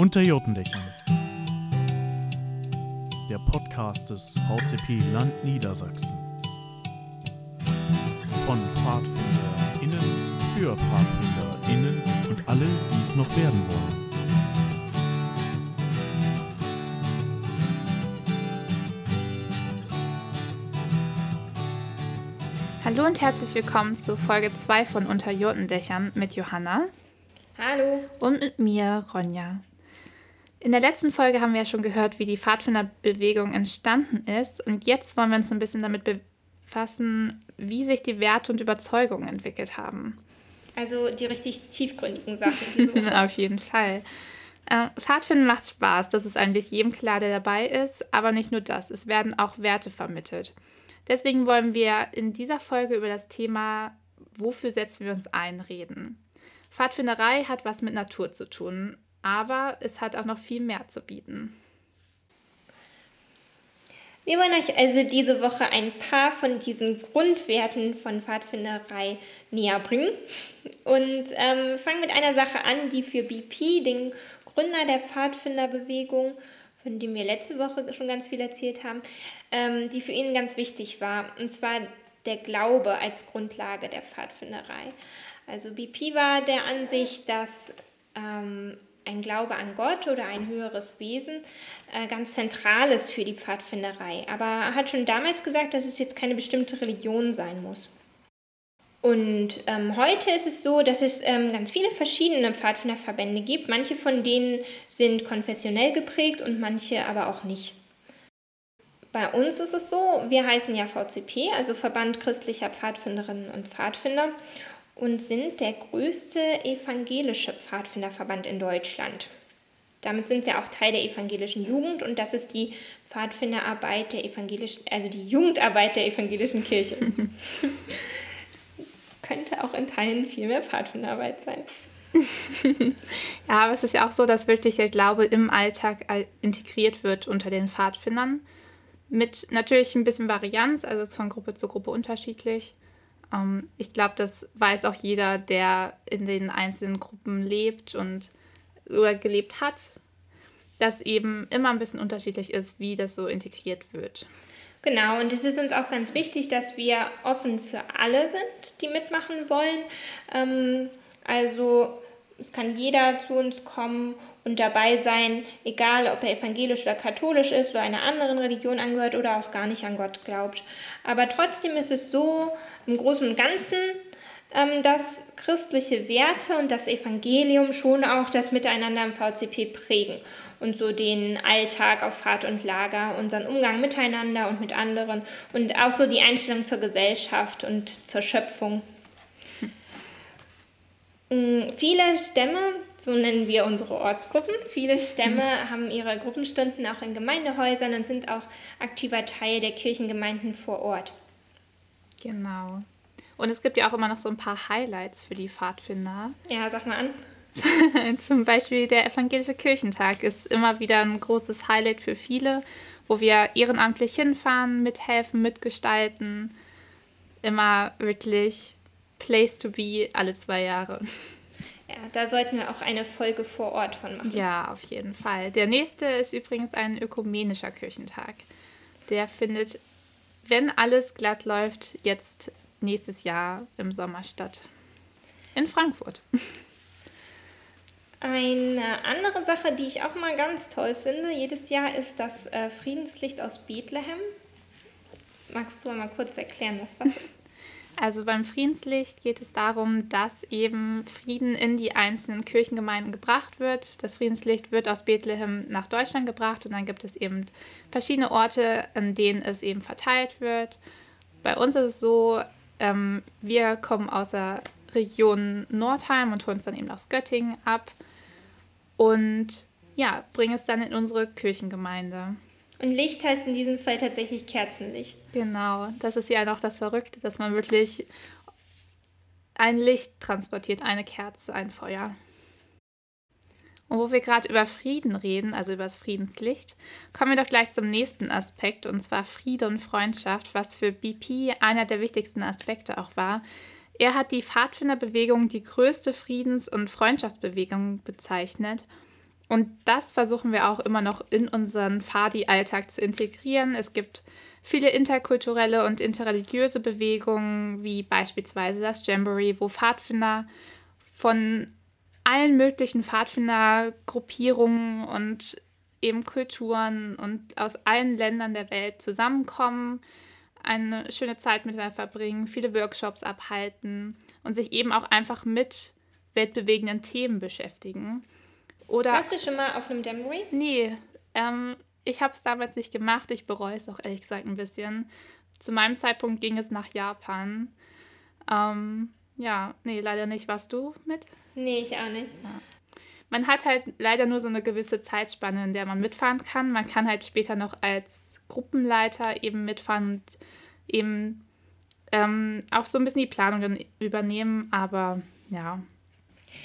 Unter Jotendächern. Der Podcast des VCP Land Niedersachsen. Von PfadfinderInnen für PfadfinderInnen und alle, die es noch werden wollen. Hallo und herzlich willkommen zu Folge 2 von Unter Jotendächern mit Johanna. Hallo. Und mit mir, Ronja. In der letzten Folge haben wir ja schon gehört, wie die Pfadfinderbewegung entstanden ist. Und jetzt wollen wir uns ein bisschen damit befassen, wie sich die Werte und Überzeugungen entwickelt haben. Also die richtig tiefgründigen Sachen. Auf jeden Fall. Äh, Pfadfinden macht Spaß, das ist eigentlich jedem klar, der dabei ist. Aber nicht nur das, es werden auch Werte vermittelt. Deswegen wollen wir in dieser Folge über das Thema, wofür setzen wir uns ein, reden. Pfadfinderei hat was mit Natur zu tun, aber es hat auch noch viel mehr zu bieten. Wir wollen euch also diese Woche ein paar von diesen Grundwerten von Pfadfinderei näher bringen und ähm, fangen mit einer Sache an, die für BP, den Gründer der Pfadfinderbewegung, von dem wir letzte Woche schon ganz viel erzählt haben, ähm, die für ihn ganz wichtig war, und zwar der Glaube als Grundlage der Pfadfinderei. Also BP war der Ansicht, dass ähm, ein Glaube an Gott oder ein höheres Wesen äh, ganz zentral ist für die Pfadfinderei. Aber er hat schon damals gesagt, dass es jetzt keine bestimmte Religion sein muss. Und ähm, heute ist es so, dass es ähm, ganz viele verschiedene Pfadfinderverbände gibt. Manche von denen sind konfessionell geprägt und manche aber auch nicht. Bei uns ist es so, wir heißen ja VCP, also Verband christlicher Pfadfinderinnen und Pfadfinder und sind der größte evangelische Pfadfinderverband in Deutschland. Damit sind wir auch Teil der evangelischen Jugend und das ist die Pfadfinderarbeit der evangelischen, also die Jugendarbeit der evangelischen Kirche. Es könnte auch in Teilen viel mehr Pfadfinderarbeit sein. ja, aber es ist ja auch so, dass wirklich der Glaube im Alltag integriert wird unter den Pfadfindern. Mit natürlich ein bisschen Varianz, also es ist von Gruppe zu Gruppe unterschiedlich. Ähm, ich glaube, das weiß auch jeder, der in den einzelnen Gruppen lebt und oder gelebt hat, dass eben immer ein bisschen unterschiedlich ist, wie das so integriert wird. Genau, und es ist uns auch ganz wichtig, dass wir offen für alle sind, die mitmachen wollen. Ähm, also es kann jeder zu uns kommen und dabei sein, egal ob er evangelisch oder katholisch ist oder einer anderen Religion angehört oder auch gar nicht an Gott glaubt. Aber trotzdem ist es so, im Großen und Ganzen, ähm, dass christliche Werte und das Evangelium schon auch das Miteinander im VCP prägen und so den Alltag auf Fahrt und Lager, unseren Umgang miteinander und mit anderen und auch so die Einstellung zur Gesellschaft und zur Schöpfung. Hm. Viele Stämme, so nennen wir unsere Ortsgruppen, viele Stämme hm. haben ihre Gruppenstunden auch in Gemeindehäusern und sind auch aktiver Teil der Kirchengemeinden vor Ort. Genau. Und es gibt ja auch immer noch so ein paar Highlights für die Pfadfinder. Ja, sag mal an. Zum Beispiel der Evangelische Kirchentag ist immer wieder ein großes Highlight für viele, wo wir ehrenamtlich hinfahren, mithelfen, mitgestalten. Immer wirklich Place to be alle zwei Jahre. Ja, da sollten wir auch eine Folge vor Ort von machen. Ja, auf jeden Fall. Der nächste ist übrigens ein ökumenischer Kirchentag. Der findet wenn alles glatt läuft, jetzt nächstes Jahr im Sommer statt. In Frankfurt. Eine andere Sache, die ich auch mal ganz toll finde, jedes Jahr ist das äh, Friedenslicht aus Bethlehem. Magst du mal kurz erklären, was das ist? Also beim Friedenslicht geht es darum, dass eben Frieden in die einzelnen Kirchengemeinden gebracht wird. Das Friedenslicht wird aus Bethlehem nach Deutschland gebracht und dann gibt es eben verschiedene Orte, an denen es eben verteilt wird. Bei uns ist es so, ähm, wir kommen aus der Region Nordheim und holen es dann eben aus Göttingen ab und ja, bringen es dann in unsere Kirchengemeinde. Und Licht heißt in diesem Fall tatsächlich Kerzenlicht. Genau, das ist ja noch das Verrückte, dass man wirklich ein Licht transportiert, eine Kerze, ein Feuer. Und wo wir gerade über Frieden reden, also über das Friedenslicht, kommen wir doch gleich zum nächsten Aspekt, und zwar Friede und Freundschaft, was für BP einer der wichtigsten Aspekte auch war. Er hat die Pfadfinderbewegung die größte Friedens- und Freundschaftsbewegung bezeichnet und das versuchen wir auch immer noch in unseren Fadi-Alltag zu integrieren. Es gibt viele interkulturelle und interreligiöse Bewegungen, wie beispielsweise das Jamboree, wo Pfadfinder von allen möglichen Pfadfindergruppierungen und eben Kulturen und aus allen Ländern der Welt zusammenkommen, eine schöne Zeit miteinander verbringen, viele Workshops abhalten und sich eben auch einfach mit weltbewegenden Themen beschäftigen. Oder, Warst du schon mal auf einem Jamboree? Nee, ähm, ich habe es damals nicht gemacht. Ich bereue es auch ehrlich gesagt ein bisschen. Zu meinem Zeitpunkt ging es nach Japan. Ähm, ja, nee, leider nicht. Warst du mit? Nee, ich auch nicht. Ja. Man hat halt leider nur so eine gewisse Zeitspanne, in der man mitfahren kann. Man kann halt später noch als Gruppenleiter eben mitfahren und eben ähm, auch so ein bisschen die Planung dann übernehmen. Aber ja,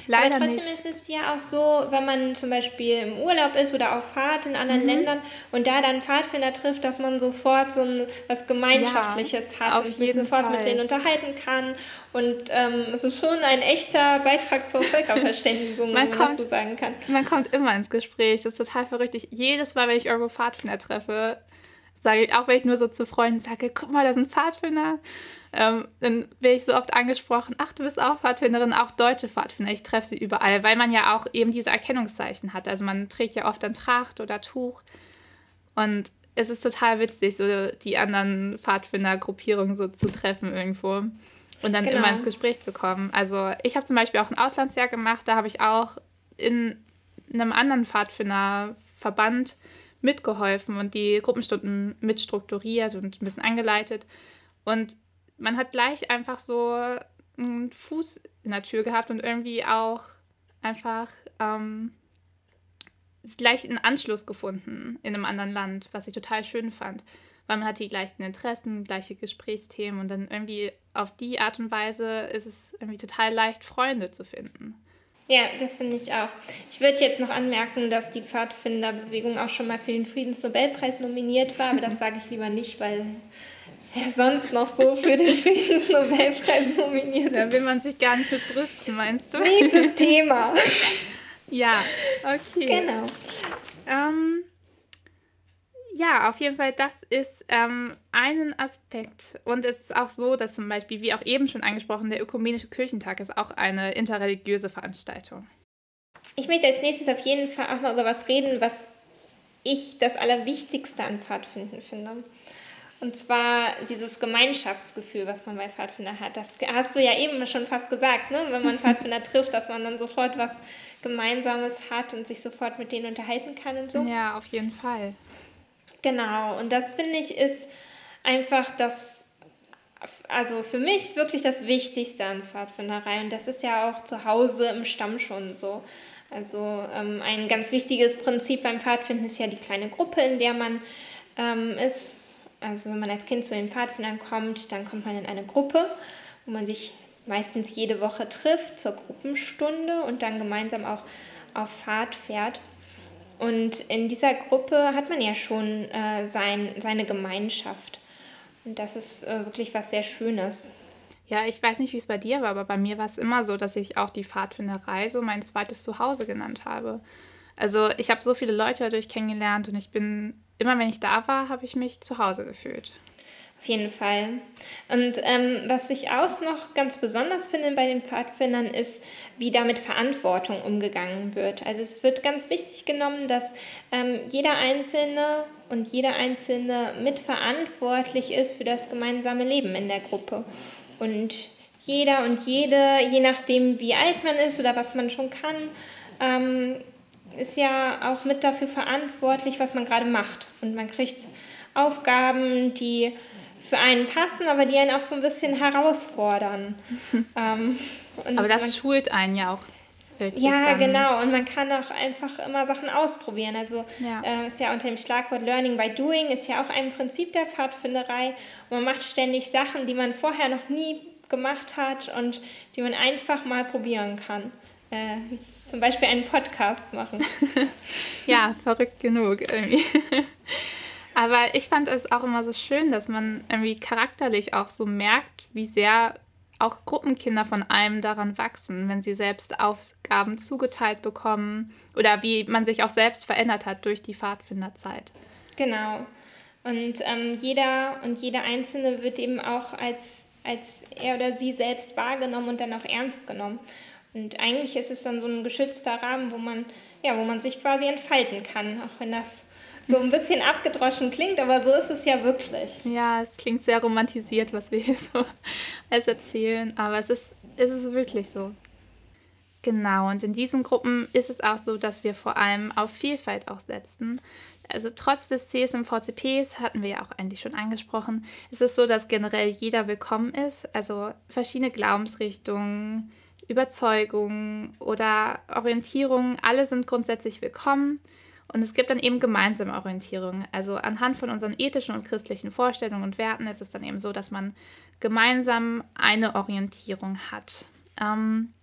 Leider Aber trotzdem nicht. ist es ja auch so, wenn man zum Beispiel im Urlaub ist oder auf Fahrt in anderen mhm. Ländern und da dann Pfadfinder trifft, dass man sofort so ein, was Gemeinschaftliches ja, hat und sich sofort Fall. mit denen unterhalten kann. Und ähm, es ist schon ein echter Beitrag zur Völkerverständigung, man wenn man das so sagen kann. Man kommt immer ins Gespräch, das ist total verrückt. Ich, jedes Mal, wenn ich irgendwo Pfadfinder treffe, sage ich, auch wenn ich nur so zu Freunden sage, guck mal, da sind Pfadfinder ähm, dann werde ich so oft angesprochen, ach, du bist auch Pfadfinderin, auch deutsche Pfadfinder. Ich treffe sie überall, weil man ja auch eben diese Erkennungszeichen hat. Also man trägt ja oft ein Tracht oder Tuch. Und es ist total witzig, so die anderen Pfadfindergruppierungen so zu treffen irgendwo und dann genau. immer ins Gespräch zu kommen. Also ich habe zum Beispiel auch ein Auslandsjahr gemacht, da habe ich auch in einem anderen Pfadfinderverband mitgeholfen und die Gruppenstunden mitstrukturiert und ein bisschen angeleitet. Und man hat gleich einfach so einen Fuß in der Tür gehabt und irgendwie auch einfach ähm, gleich einen Anschluss gefunden in einem anderen Land, was ich total schön fand. Weil man hat die gleichen Interessen, gleiche Gesprächsthemen und dann irgendwie auf die Art und Weise ist es irgendwie total leicht, Freunde zu finden. Ja, das finde ich auch. Ich würde jetzt noch anmerken, dass die Pfadfinderbewegung auch schon mal für den Friedensnobelpreis nominiert war, aber das sage ich lieber nicht, weil wer sonst noch so für den Friedensnobelpreis nominiert ist. Da will man sich gar nicht mit brüsten, meinst du? Nächstes Thema. ja, okay. Genau. Ähm, ja, auf jeden Fall, das ist ähm, ein Aspekt. Und es ist auch so, dass zum Beispiel, wie auch eben schon angesprochen, der Ökumenische Kirchentag ist auch eine interreligiöse Veranstaltung. Ich möchte als nächstes auf jeden Fall auch noch über was reden, was ich das Allerwichtigste an Pfadfinden finde. Und zwar dieses Gemeinschaftsgefühl, was man bei Pfadfinder hat. Das hast du ja eben schon fast gesagt, ne? wenn man Pfadfinder trifft, dass man dann sofort was Gemeinsames hat und sich sofort mit denen unterhalten kann und so. Ja, auf jeden Fall. Genau, und das finde ich ist einfach das, also für mich wirklich das Wichtigste an Pfadfinderei. Und das ist ja auch zu Hause im Stamm schon so. Also ähm, ein ganz wichtiges Prinzip beim Pfadfinden ist ja die kleine Gruppe, in der man ähm, ist also wenn man als Kind zu den Pfadfindern kommt, dann kommt man in eine Gruppe, wo man sich meistens jede Woche trifft zur Gruppenstunde und dann gemeinsam auch auf Fahrt fährt. Und in dieser Gruppe hat man ja schon äh, sein, seine Gemeinschaft. Und das ist äh, wirklich was sehr Schönes. Ja, ich weiß nicht, wie es bei dir war, aber bei mir war es immer so, dass ich auch die Pfadfinderei so mein zweites Zuhause genannt habe. Also ich habe so viele Leute dadurch kennengelernt und ich bin immer wenn ich da war, habe ich mich zu Hause gefühlt. Auf jeden Fall. Und ähm, was ich auch noch ganz besonders finde bei den Pfadfindern ist, wie da mit Verantwortung umgegangen wird. Also es wird ganz wichtig genommen, dass ähm, jeder Einzelne und jeder Einzelne mitverantwortlich ist für das gemeinsame Leben in der Gruppe. Und jeder und jede, je nachdem wie alt man ist oder was man schon kann, ähm, ist ja auch mit dafür verantwortlich, was man gerade macht. Und man kriegt Aufgaben, die für einen passen, aber die einen auch so ein bisschen herausfordern. ähm, aber das schult einen ja auch. Ja, genau. Und man kann auch einfach immer Sachen ausprobieren. Also ja. Äh, ist ja unter dem Schlagwort Learning by Doing ist ja auch ein Prinzip der Pfadfinderei. Und man macht ständig Sachen, die man vorher noch nie gemacht hat und die man einfach mal probieren kann. Äh, zum Beispiel einen Podcast machen. ja, verrückt genug irgendwie. Aber ich fand es auch immer so schön, dass man irgendwie charakterlich auch so merkt, wie sehr auch Gruppenkinder von einem daran wachsen, wenn sie selbst Aufgaben zugeteilt bekommen oder wie man sich auch selbst verändert hat durch die Pfadfinderzeit. Genau. Und ähm, jeder und jede Einzelne wird eben auch als, als er oder sie selbst wahrgenommen und dann auch ernst genommen. Und eigentlich ist es dann so ein geschützter Rahmen, wo man, ja, wo man sich quasi entfalten kann, auch wenn das so ein bisschen abgedroschen klingt, aber so ist es ja wirklich. Ja, es klingt sehr romantisiert, was wir hier so alles erzählen, aber es ist, es ist wirklich so. Genau, und in diesen Gruppen ist es auch so, dass wir vor allem auf Vielfalt auch setzen. Also trotz des CSM-VCPs hatten wir ja auch eigentlich schon angesprochen, ist es so, dass generell jeder willkommen ist. Also verschiedene Glaubensrichtungen, Überzeugungen oder Orientierungen, alle sind grundsätzlich willkommen. Und es gibt dann eben gemeinsame Orientierungen. Also anhand von unseren ethischen und christlichen Vorstellungen und Werten ist es dann eben so, dass man gemeinsam eine Orientierung hat. Ähm,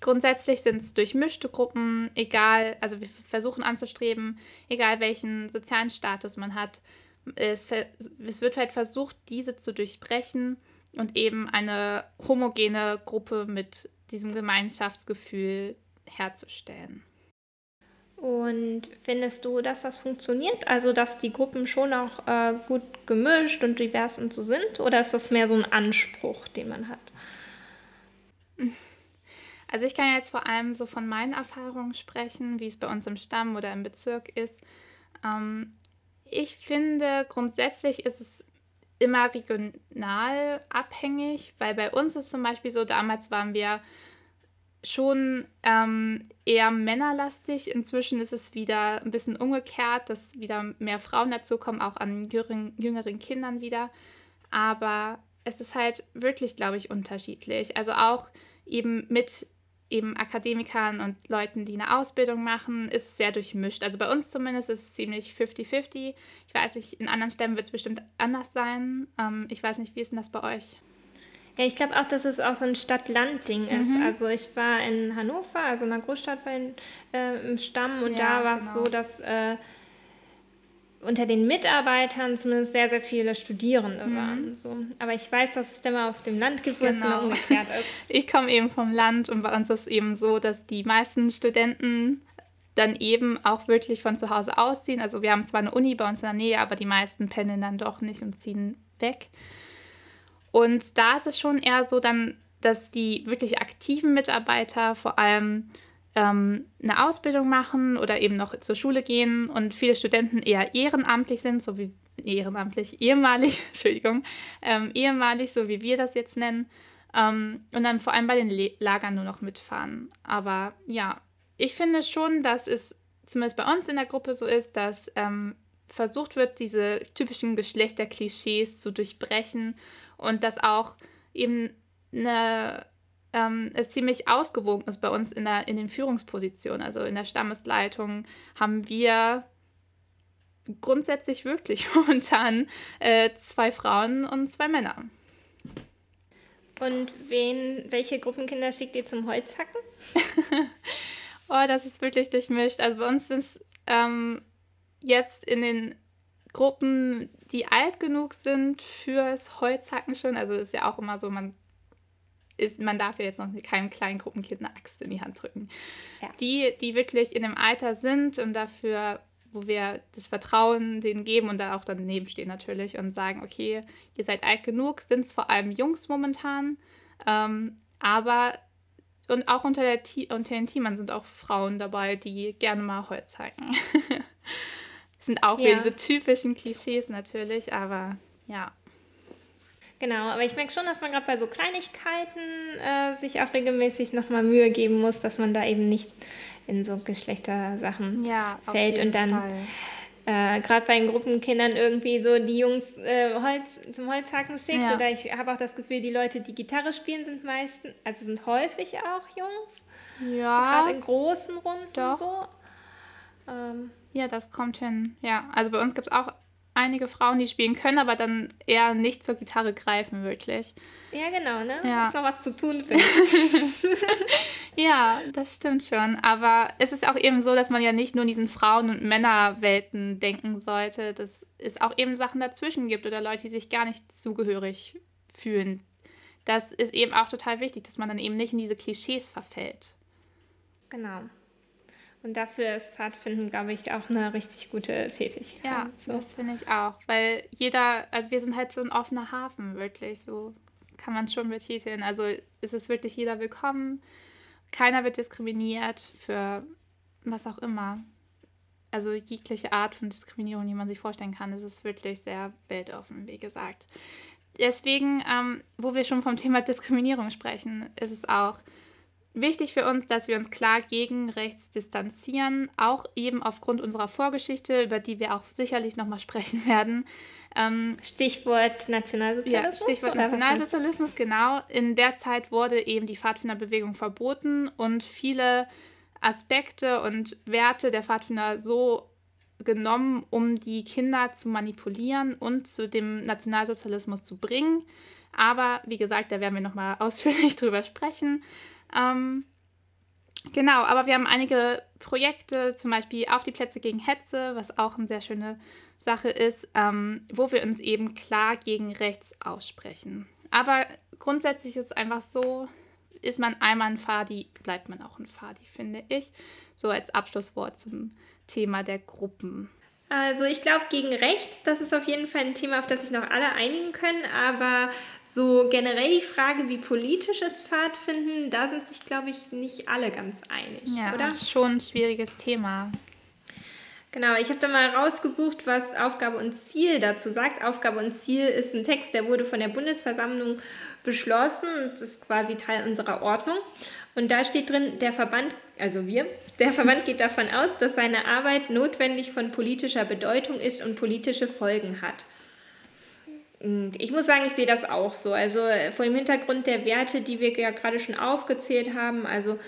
grundsätzlich sind es durchmischte Gruppen, egal, also wir versuchen anzustreben, egal welchen sozialen Status man hat. Es, es wird halt versucht, diese zu durchbrechen und eben eine homogene Gruppe mit diesem Gemeinschaftsgefühl herzustellen. Und findest du, dass das funktioniert? Also, dass die Gruppen schon auch äh, gut gemischt und divers und so sind? Oder ist das mehr so ein Anspruch, den man hat? Also, ich kann jetzt vor allem so von meinen Erfahrungen sprechen, wie es bei uns im Stamm oder im Bezirk ist. Ähm, ich finde, grundsätzlich ist es immer regional abhängig, weil bei uns ist zum Beispiel so, damals waren wir schon ähm, eher männerlastig. Inzwischen ist es wieder ein bisschen umgekehrt, dass wieder mehr Frauen dazukommen, auch an jüngeren, jüngeren Kindern wieder. Aber es ist halt wirklich, glaube ich, unterschiedlich. Also auch eben mit eben Akademikern und Leuten, die eine Ausbildung machen, ist es sehr durchmischt. Also bei uns zumindest ist es ziemlich 50-50. Ich weiß nicht, in anderen Stämmen wird es bestimmt anders sein. Ähm, ich weiß nicht, wie ist denn das bei euch? Ja, ich glaube auch, dass es auch so ein Stadt-Land-Ding ist. Mhm. Also ich war in Hannover, also in einer Großstadt bei, äh, im Stamm und ja, da war es genau. so, dass äh, unter den Mitarbeitern zumindest sehr, sehr viele Studierende mhm. waren. So. Aber ich weiß, dass es Stämme auf dem Land gibt, wo genau. es genau umgekehrt ist. Ich komme eben vom Land und bei uns ist es eben so, dass die meisten Studenten dann eben auch wirklich von zu Hause ausziehen. Also wir haben zwar eine Uni bei uns in der Nähe, aber die meisten pendeln dann doch nicht und ziehen weg. Und da ist es schon eher so dann, dass die wirklich aktiven Mitarbeiter vor allem ähm, eine Ausbildung machen oder eben noch zur Schule gehen und viele Studenten eher ehrenamtlich sind, so wie ehrenamtlich, ehemalig, Entschuldigung, ähm, ehemalig, so wie wir das jetzt nennen. Ähm, und dann vor allem bei den Lagern nur noch mitfahren. Aber ja, ich finde schon, dass es zumindest bei uns in der Gruppe so ist, dass ähm, versucht wird, diese typischen Geschlechterklischees zu durchbrechen und dass auch eben eine, ähm, es ziemlich ausgewogen ist bei uns in, der, in den Führungspositionen. Also in der Stammesleitung haben wir grundsätzlich wirklich momentan äh, zwei Frauen und zwei Männer. Und wen, welche Gruppenkinder schickt ihr zum Holzhacken? oh, das ist wirklich durchmischt. Also bei uns ist ähm, jetzt in den Gruppen, die alt genug sind fürs Holzhacken schon. Also ist ja auch immer so, man ist, man darf ja jetzt noch keinem kleinen Gruppenkind eine Axt in die Hand drücken. Ja. Die, die wirklich in dem Alter sind und dafür, wo wir das Vertrauen denen geben und da auch daneben stehen natürlich und sagen, okay, ihr seid alt genug, sind es vor allem Jungs momentan, ähm, aber und auch unter, der, unter den Teamern sind auch Frauen dabei, die gerne mal Holz hacken. sind auch ja. wieder diese typischen Klischees natürlich, aber ja. Genau, aber ich merke schon, dass man gerade bei so Kleinigkeiten äh, sich auch regelmäßig nochmal Mühe geben muss, dass man da eben nicht in so Geschlechtersachen ja, fällt und dann äh, gerade bei den Gruppenkindern irgendwie so die Jungs äh, Holz, zum Holzhacken schickt. Ja. Oder ich habe auch das Gefühl, die Leute, die Gitarre spielen, sind meistens, also sind häufig auch Jungs. Ja. Gerade in großen Runden doch. so. Ähm, ja, das kommt hin. Ja, also bei uns gibt es auch einige Frauen, die spielen können, aber dann eher nicht zur Gitarre greifen, wirklich. Ja, genau, ne? Ja. Ist noch was zu tun, ja, das stimmt schon. Aber es ist auch eben so, dass man ja nicht nur in diesen Frauen- und Männerwelten denken sollte, dass es auch eben Sachen dazwischen gibt oder Leute, die sich gar nicht zugehörig fühlen, das ist eben auch total wichtig, dass man dann eben nicht in diese Klischees verfällt. Genau. Und dafür ist Pfadfinden, glaube ich, auch eine richtig gute Tätigkeit. Ja, so. das finde ich auch. Weil jeder, also wir sind halt so ein offener Hafen, wirklich. So kann man schon betiteln. Also ist es wirklich jeder willkommen. Keiner wird diskriminiert für was auch immer. Also jegliche Art von Diskriminierung, die man sich vorstellen kann, ist es wirklich sehr weltoffen, wie gesagt. Deswegen, ähm, wo wir schon vom Thema Diskriminierung sprechen, ist es auch wichtig für uns, dass wir uns klar gegen rechts distanzieren, auch eben aufgrund unserer Vorgeschichte, über die wir auch sicherlich nochmal sprechen werden. Ähm, Stichwort Nationalsozialismus. Ja, Stichwort Nationalsozialismus, genau. In der Zeit wurde eben die Pfadfinderbewegung verboten und viele Aspekte und Werte der Pfadfinder so genommen, um die Kinder zu manipulieren und zu dem Nationalsozialismus zu bringen. Aber wie gesagt, da werden wir nochmal ausführlich drüber sprechen. Ähm, genau, aber wir haben einige Projekte, zum Beispiel auf die Plätze gegen Hetze, was auch eine sehr schöne Sache ist, ähm, wo wir uns eben klar gegen rechts aussprechen. Aber grundsätzlich ist es einfach so, ist man einmal ein Fadi, bleibt man auch ein Fadi, finde ich. So als Abschlusswort zum Thema der Gruppen. Also ich glaube gegen rechts, das ist auf jeden Fall ein Thema, auf das sich noch alle einigen können, aber so generell die Frage, wie politisches Pfadfinden, da sind sich, glaube ich, nicht alle ganz einig, ja, oder? schon ein schwieriges Thema. Genau, ich habe da mal rausgesucht, was Aufgabe und Ziel dazu sagt. Aufgabe und Ziel ist ein Text, der wurde von der Bundesversammlung beschlossen und ist quasi Teil unserer Ordnung. Und da steht drin, der Verband, also wir, der Verband geht davon aus, dass seine Arbeit notwendig von politischer Bedeutung ist und politische Folgen hat. Ich muss sagen, ich sehe das auch so. Also äh, vor dem Hintergrund der Werte, die wir ja gerade schon aufgezählt haben, also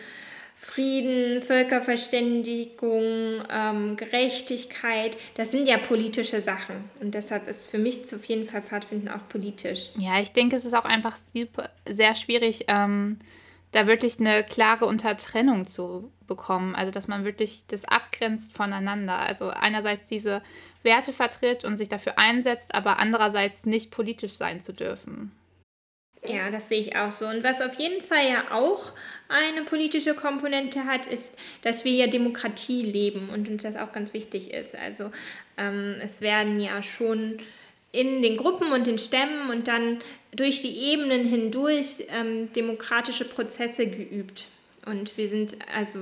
Frieden, Völkerverständigung, ähm, Gerechtigkeit, das sind ja politische Sachen. Und deshalb ist für mich auf jeden Fall Pfadfinden auch politisch. Ja, ich denke, es ist auch einfach sehr schwierig, ähm, da wirklich eine klare Untertrennung zu bekommen. Also, dass man wirklich das abgrenzt voneinander. Also, einerseits diese Werte vertritt und sich dafür einsetzt, aber andererseits nicht politisch sein zu dürfen. Ja, das sehe ich auch so. Und was auf jeden Fall ja auch eine politische Komponente hat, ist, dass wir ja Demokratie leben und uns das auch ganz wichtig ist. Also ähm, es werden ja schon in den Gruppen und den Stämmen und dann durch die Ebenen hindurch ähm, demokratische Prozesse geübt. Und wir sind also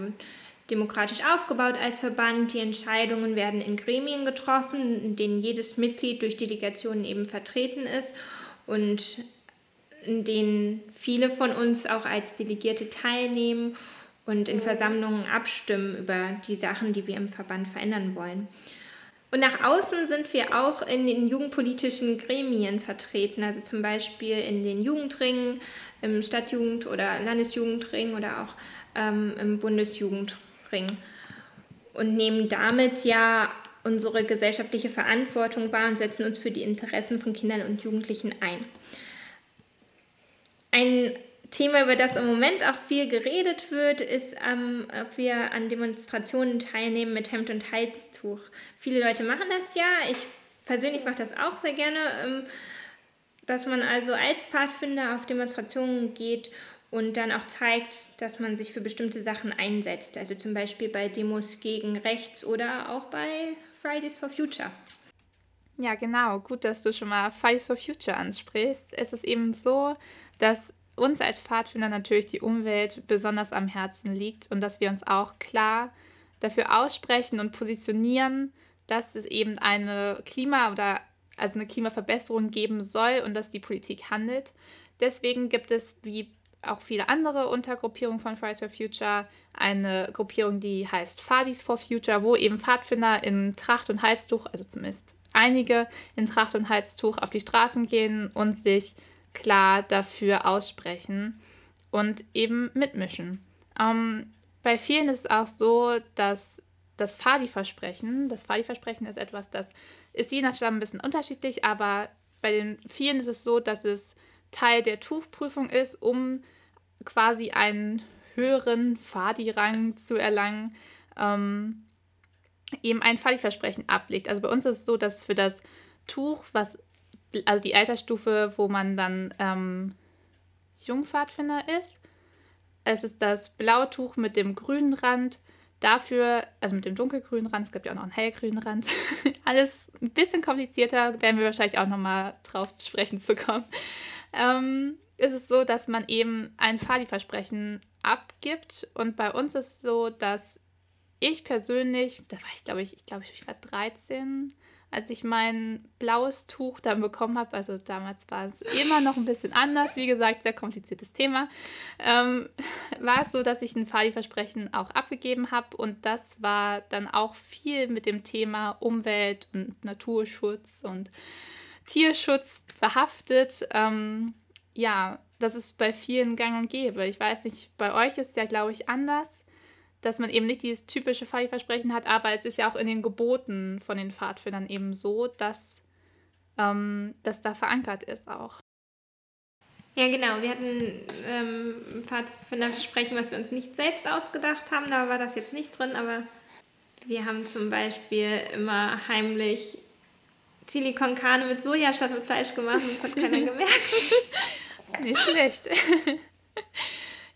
demokratisch aufgebaut als Verband. Die Entscheidungen werden in Gremien getroffen, in denen jedes Mitglied durch Delegationen eben vertreten ist und in denen viele von uns auch als Delegierte teilnehmen und in Versammlungen abstimmen über die Sachen, die wir im Verband verändern wollen. Und nach außen sind wir auch in den jugendpolitischen Gremien vertreten, also zum Beispiel in den Jugendringen, im Stadtjugend- oder Landesjugendring oder auch ähm, im Bundesjugendring und nehmen damit ja unsere gesellschaftliche Verantwortung wahr und setzen uns für die Interessen von Kindern und Jugendlichen ein. Ein Thema, über das im Moment auch viel geredet wird, ist, ähm, ob wir an Demonstrationen teilnehmen mit Hemd und Halstuch. Viele Leute machen das ja. Ich persönlich mache das auch sehr gerne, ähm, dass man also als Pfadfinder auf Demonstrationen geht und dann auch zeigt, dass man sich für bestimmte Sachen einsetzt. Also zum Beispiel bei Demos gegen rechts oder auch bei Fridays for Future. Ja, genau. Gut, dass du schon mal Fridays for Future ansprichst. Es ist eben so, dass uns als Pfadfinder natürlich die Umwelt besonders am Herzen liegt und dass wir uns auch klar dafür aussprechen und positionieren, dass es eben eine Klima- oder also eine Klimaverbesserung geben soll und dass die Politik handelt. Deswegen gibt es, wie auch viele andere Untergruppierungen von Fridays for Future, eine Gruppierung, die heißt Fadis for Future, wo eben Pfadfinder in Tracht und Halstuch, also zumindest einige in Tracht und Halstuch auf die Straßen gehen und sich klar dafür aussprechen und eben mitmischen. Ähm, bei vielen ist es auch so, dass das Fadi-Versprechen, das Fadi-Versprechen ist etwas, das ist je nach Stamm ein bisschen unterschiedlich, aber bei den vielen ist es so, dass es Teil der Tuchprüfung ist, um quasi einen höheren Fadi-Rang zu erlangen, ähm, eben ein Fadi-Versprechen ablegt. Also bei uns ist es so, dass für das Tuch, was also die Altersstufe, wo man dann ähm, Jungpfadfinder ist. Es ist das Blautuch mit dem grünen Rand. Dafür, also mit dem dunkelgrünen Rand, es gibt ja auch noch einen hellgrünen Rand. Alles ein bisschen komplizierter, werden wir wahrscheinlich auch nochmal drauf sprechen zu kommen. Ähm, ist es so, dass man eben ein Fadi-Versprechen abgibt. Und bei uns ist es so, dass ich persönlich, da war ich glaube ich, ich glaube ich war 13, als ich mein blaues Tuch dann bekommen habe, also damals war es immer noch ein bisschen anders, wie gesagt, sehr kompliziertes Thema, ähm, war es so, dass ich ein Fadi-Versprechen auch abgegeben habe und das war dann auch viel mit dem Thema Umwelt und Naturschutz und Tierschutz behaftet. Ähm, ja, das ist bei vielen gang und gäbe. Ich weiß nicht, bei euch ist es ja, glaube ich, anders dass man eben nicht dieses typische Fallversprechen hat, aber es ist ja auch in den Geboten von den Pfadfindern eben so, dass ähm, das da verankert ist auch. Ja, genau. Wir hatten ähm, ein Pfadfinderversprechen, was wir uns nicht selbst ausgedacht haben. Da war das jetzt nicht drin, aber wir haben zum Beispiel immer heimlich Chili con Carne mit Soja statt mit Fleisch gemacht und das hat keiner gemerkt. nicht schlecht.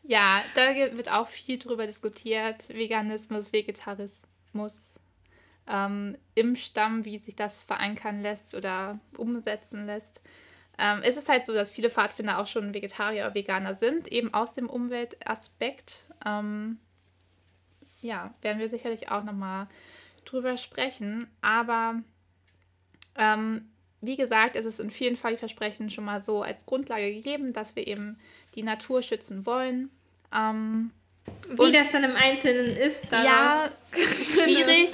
Ja, da wird auch viel drüber diskutiert. Veganismus, Vegetarismus ähm, im Stamm, wie sich das verankern lässt oder umsetzen lässt. Ähm, es ist halt so, dass viele Pfadfinder auch schon Vegetarier oder Veganer sind, eben aus dem Umweltaspekt. Ähm, ja, werden wir sicherlich auch nochmal drüber sprechen. Aber ähm, wie gesagt, ist es in vielen Versprechen schon mal so als Grundlage gegeben, dass wir eben die Natur schützen wollen. Ähm, Wie das dann im Einzelnen ist, da ja, schwierig.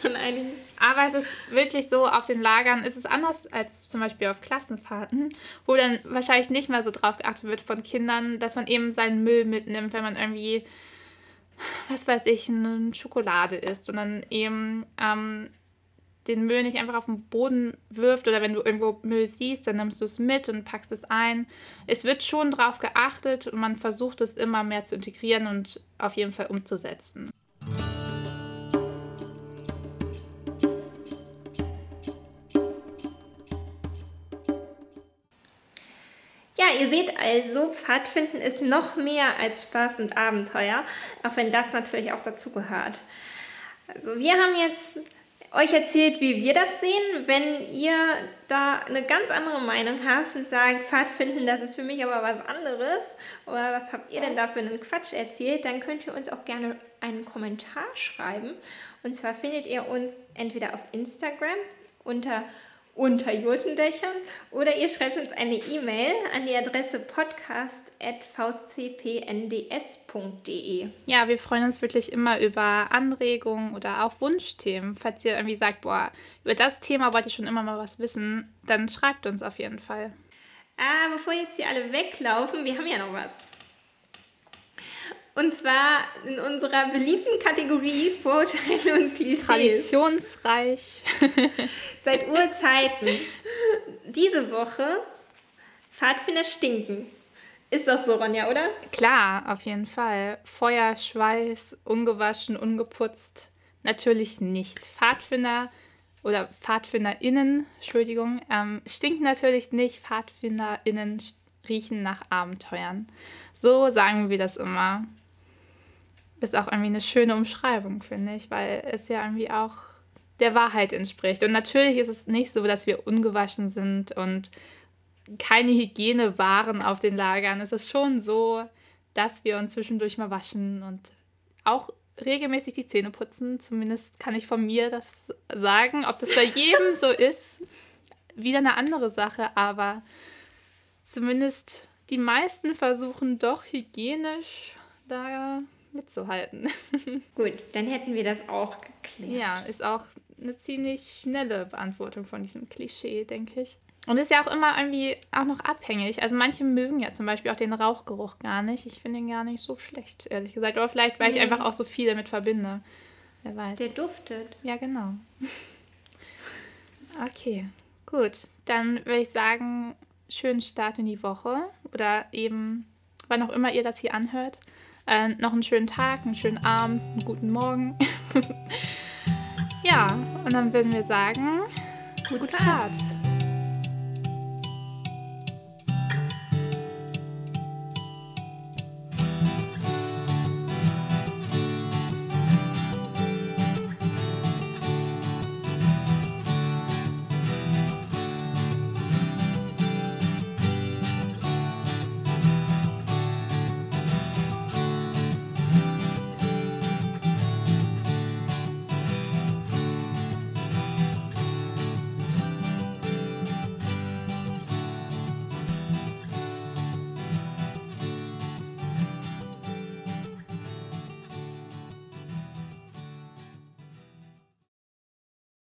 aber es ist wirklich so, auf den Lagern ist es anders als zum Beispiel auf Klassenfahrten, wo dann wahrscheinlich nicht mal so drauf geachtet wird von Kindern, dass man eben seinen Müll mitnimmt, wenn man irgendwie, was weiß ich, eine Schokolade isst. Und dann eben ähm, den Müll nicht einfach auf den Boden wirft oder wenn du irgendwo Müll siehst, dann nimmst du es mit und packst es ein. Es wird schon darauf geachtet und man versucht es immer mehr zu integrieren und auf jeden Fall umzusetzen. Ja, ihr seht also, Pfadfinden ist noch mehr als Spaß und Abenteuer, auch wenn das natürlich auch dazu gehört. Also wir haben jetzt euch erzählt, wie wir das sehen. Wenn ihr da eine ganz andere Meinung habt und sagt, Pfadfinden, das ist für mich aber was anderes, oder was habt ihr denn da für einen Quatsch erzählt, dann könnt ihr uns auch gerne einen Kommentar schreiben. Und zwar findet ihr uns entweder auf Instagram unter unter Jotendächern oder ihr schreibt uns eine E-Mail an die Adresse podcast.vcpnds.de. Ja, wir freuen uns wirklich immer über Anregungen oder auch Wunschthemen. Falls ihr irgendwie sagt, boah, über das Thema wollte ich schon immer mal was wissen, dann schreibt uns auf jeden Fall. Ah, bevor jetzt hier alle weglaufen, wir haben ja noch was. Und zwar in unserer beliebten Kategorie Vorurteile und Klischees. Traditionsreich. Seit Urzeiten. Diese Woche Pfadfinder stinken. Ist das so, Ronja, oder? Klar, auf jeden Fall. Feuer, Schweiß, ungewaschen, ungeputzt. Natürlich nicht. Pfadfinder oder PfadfinderInnen, Entschuldigung, ähm, stinken natürlich nicht. PfadfinderInnen riechen nach Abenteuern. So sagen wir das immer ist auch irgendwie eine schöne Umschreibung, finde ich, weil es ja irgendwie auch der Wahrheit entspricht. Und natürlich ist es nicht so, dass wir ungewaschen sind und keine Hygienewaren auf den Lagern. Es ist schon so, dass wir uns zwischendurch mal waschen und auch regelmäßig die Zähne putzen. Zumindest kann ich von mir das sagen. Ob das bei jedem so ist, wieder eine andere Sache, aber zumindest die meisten versuchen doch hygienisch da mitzuhalten. Gut, dann hätten wir das auch geklärt. Ja, ist auch eine ziemlich schnelle Beantwortung von diesem Klischee, denke ich. Und ist ja auch immer irgendwie auch noch abhängig. Also manche mögen ja zum Beispiel auch den Rauchgeruch gar nicht. Ich finde ihn gar nicht so schlecht, ehrlich gesagt. Oder vielleicht, weil ich mhm. einfach auch so viel damit verbinde. Wer weiß. Der duftet. Ja, genau. Okay, gut. Dann würde ich sagen, schönen Start in die Woche. Oder eben, wann auch immer ihr das hier anhört. Äh, noch einen schönen Tag, einen schönen Abend, einen guten Morgen. ja, und dann würden wir sagen, gute, gute Fahrt. Fahrt.